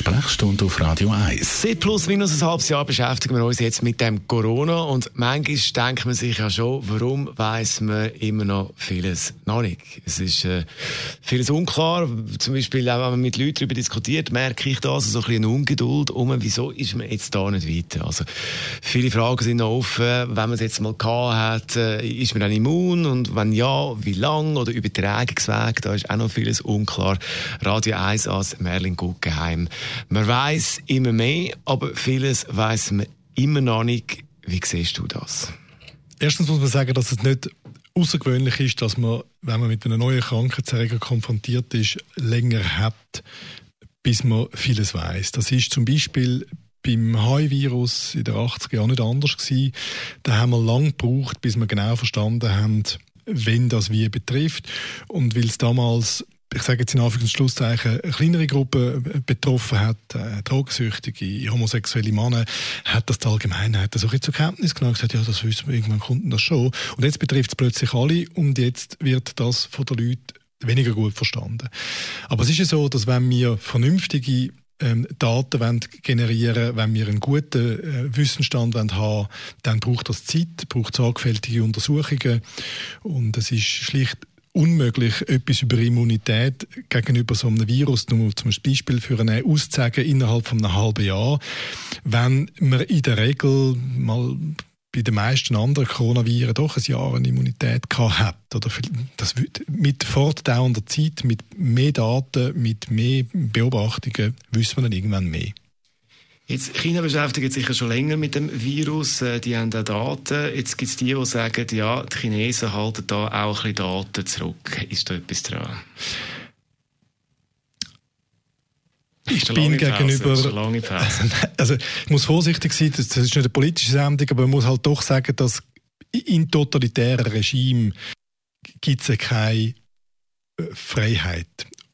Sprechstunde auf Radio 1. Seit plus minus ein halbes Jahr beschäftigen wir uns jetzt mit dem Corona und manchmal denkt man sich ja schon, warum weiß man immer noch vieles noch nicht. Es ist äh, vieles unklar. Zum Beispiel auch wenn man mit Leuten darüber diskutiert, merke ich da so ein bisschen Ungeduld um, wieso ist man jetzt da nicht weiter. Also viele Fragen sind noch offen. Wenn man es jetzt mal gehabt hat, äh, ist man dann immun und wenn ja, wie lang oder Übertragungsweg, da ist auch noch vieles unklar. Radio 1 als Merlin Guggenheim man weiß immer mehr, aber vieles weiß man immer noch nicht. Wie siehst du das? Erstens muss man sagen, dass es nicht außergewöhnlich ist, dass man, wenn man mit einer neuen Krankheitserreger konfrontiert ist, länger hat, bis man vieles weiß. Das ist zum Beispiel beim HIV-Virus in den 80er Jahren nicht anders gewesen. Da haben wir lange gebraucht, bis wir genau verstanden haben, wenn das wie betrifft. Und weil es damals ich sage jetzt in Anführungs- Schlusszeichen, eine kleinere Gruppe betroffen hat, äh, drogensüchtige, homosexuelle Männer, hat das die Allgemeinheit so zur Kenntnis genommen und gesagt, ja, das wissen wir, irgendwann kommt das schon. Und jetzt betrifft es plötzlich alle und jetzt wird das von den Leuten weniger gut verstanden. Aber es ist ja so, dass wenn wir vernünftige ähm, Daten wollen generieren wenn wir einen guten äh, Wissensstand wollen haben dann braucht das Zeit, braucht sorgfältige Untersuchungen und es ist schlicht unmöglich, etwas über Immunität gegenüber so einem Virus, nur zum Beispiel für eine auszusagen innerhalb von einem halben Jahr, wenn man in der Regel mal bei den meisten anderen Coronaviren doch ein Jahr eine Immunität gehabt. Oder das mit fortdauernder Zeit, mit mehr Daten, mit mehr Beobachtungen wissen wir dann irgendwann mehr. Jetzt, China beschäftigt sich ja schon länger mit dem Virus. Äh, die haben auch Daten. Jetzt gibt es die, die sagen, ja, die Chinesen halten da auch ein bisschen Daten zurück. Ist da etwas dran? Ich bin gegenüber. also, ich muss vorsichtig sein, das ist nicht eine politische Sendung, aber man muss halt doch sagen, dass in totalitären Regimen gibt es keine äh, Freiheit.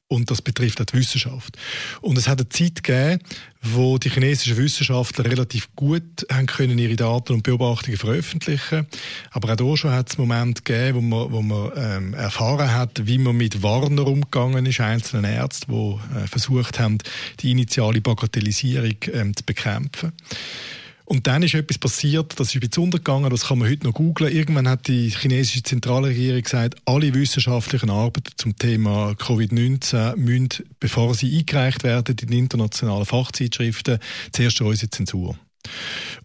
Und das betrifft auch die Wissenschaft. Und es hat eine Zeit gegeben, wo die chinesischen Wissenschaftler relativ gut haben können ihre Daten und Beobachtungen veröffentlichen. Aber auch da schon hat es Momente gegeben, wo man, wo man ähm, erfahren hat, wie man mit Warner umgegangen ist, einzelnen Ärzten, die äh, versucht haben, die initiale Bagatellisierung ähm, zu bekämpfen. Und dann ist etwas passiert, das ist bisschen untergegangen, das kann man heute noch googlen. Irgendwann hat die chinesische Zentralregierung gesagt, alle wissenschaftlichen Arbeiten zum Thema Covid-19 müssen, bevor sie eingereicht werden in internationalen Fachzeitschriften, zuerst unsere Zensur.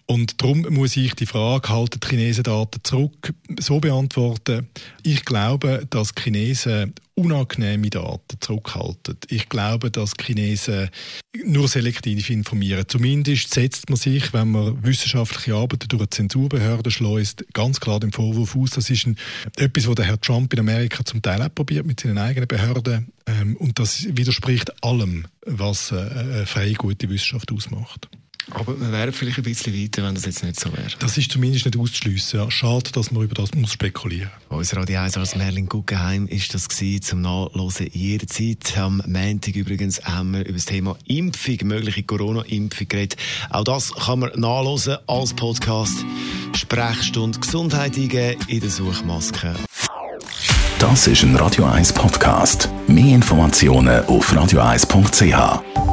Und darum muss ich die Frage, halten die Chinesen Daten zurück, so beantworten. Ich glaube, dass Chinesen unangenehme Daten zurückhalten. Ich glaube, dass Chinesen nur selektiv informieren. Zumindest setzt man sich, wenn man wissenschaftliche Arbeiten durch eine Zensurbehörde schleust, ganz klar den Vorwurf aus. Das ist ein, etwas, was der Herr Trump in Amerika zum Teil auch probiert mit seinen eigenen Behörden. Ähm, und das widerspricht allem, was äh, eine freie, gute Wissenschaft ausmacht. Aber wir wären vielleicht ein bisschen weiter, wenn das jetzt nicht so wäre. Das ist zumindest nicht auszuschliessen. Ja. Schade, dass man über das muss spekulieren muss. Unser Radio 1 als Merlin Guggenheim ist das gewesen, zum Nachlesen jederzeit. Am Montag übrigens haben wir über das Thema Impfung, mögliche Corona-Impfung geredet. Auch das kann man nachlesen als Podcast. Sprechstunde Gesundheit eingeben in der Suchmaske. Das ist ein Radio 1 Podcast. Mehr Informationen auf radio1.ch.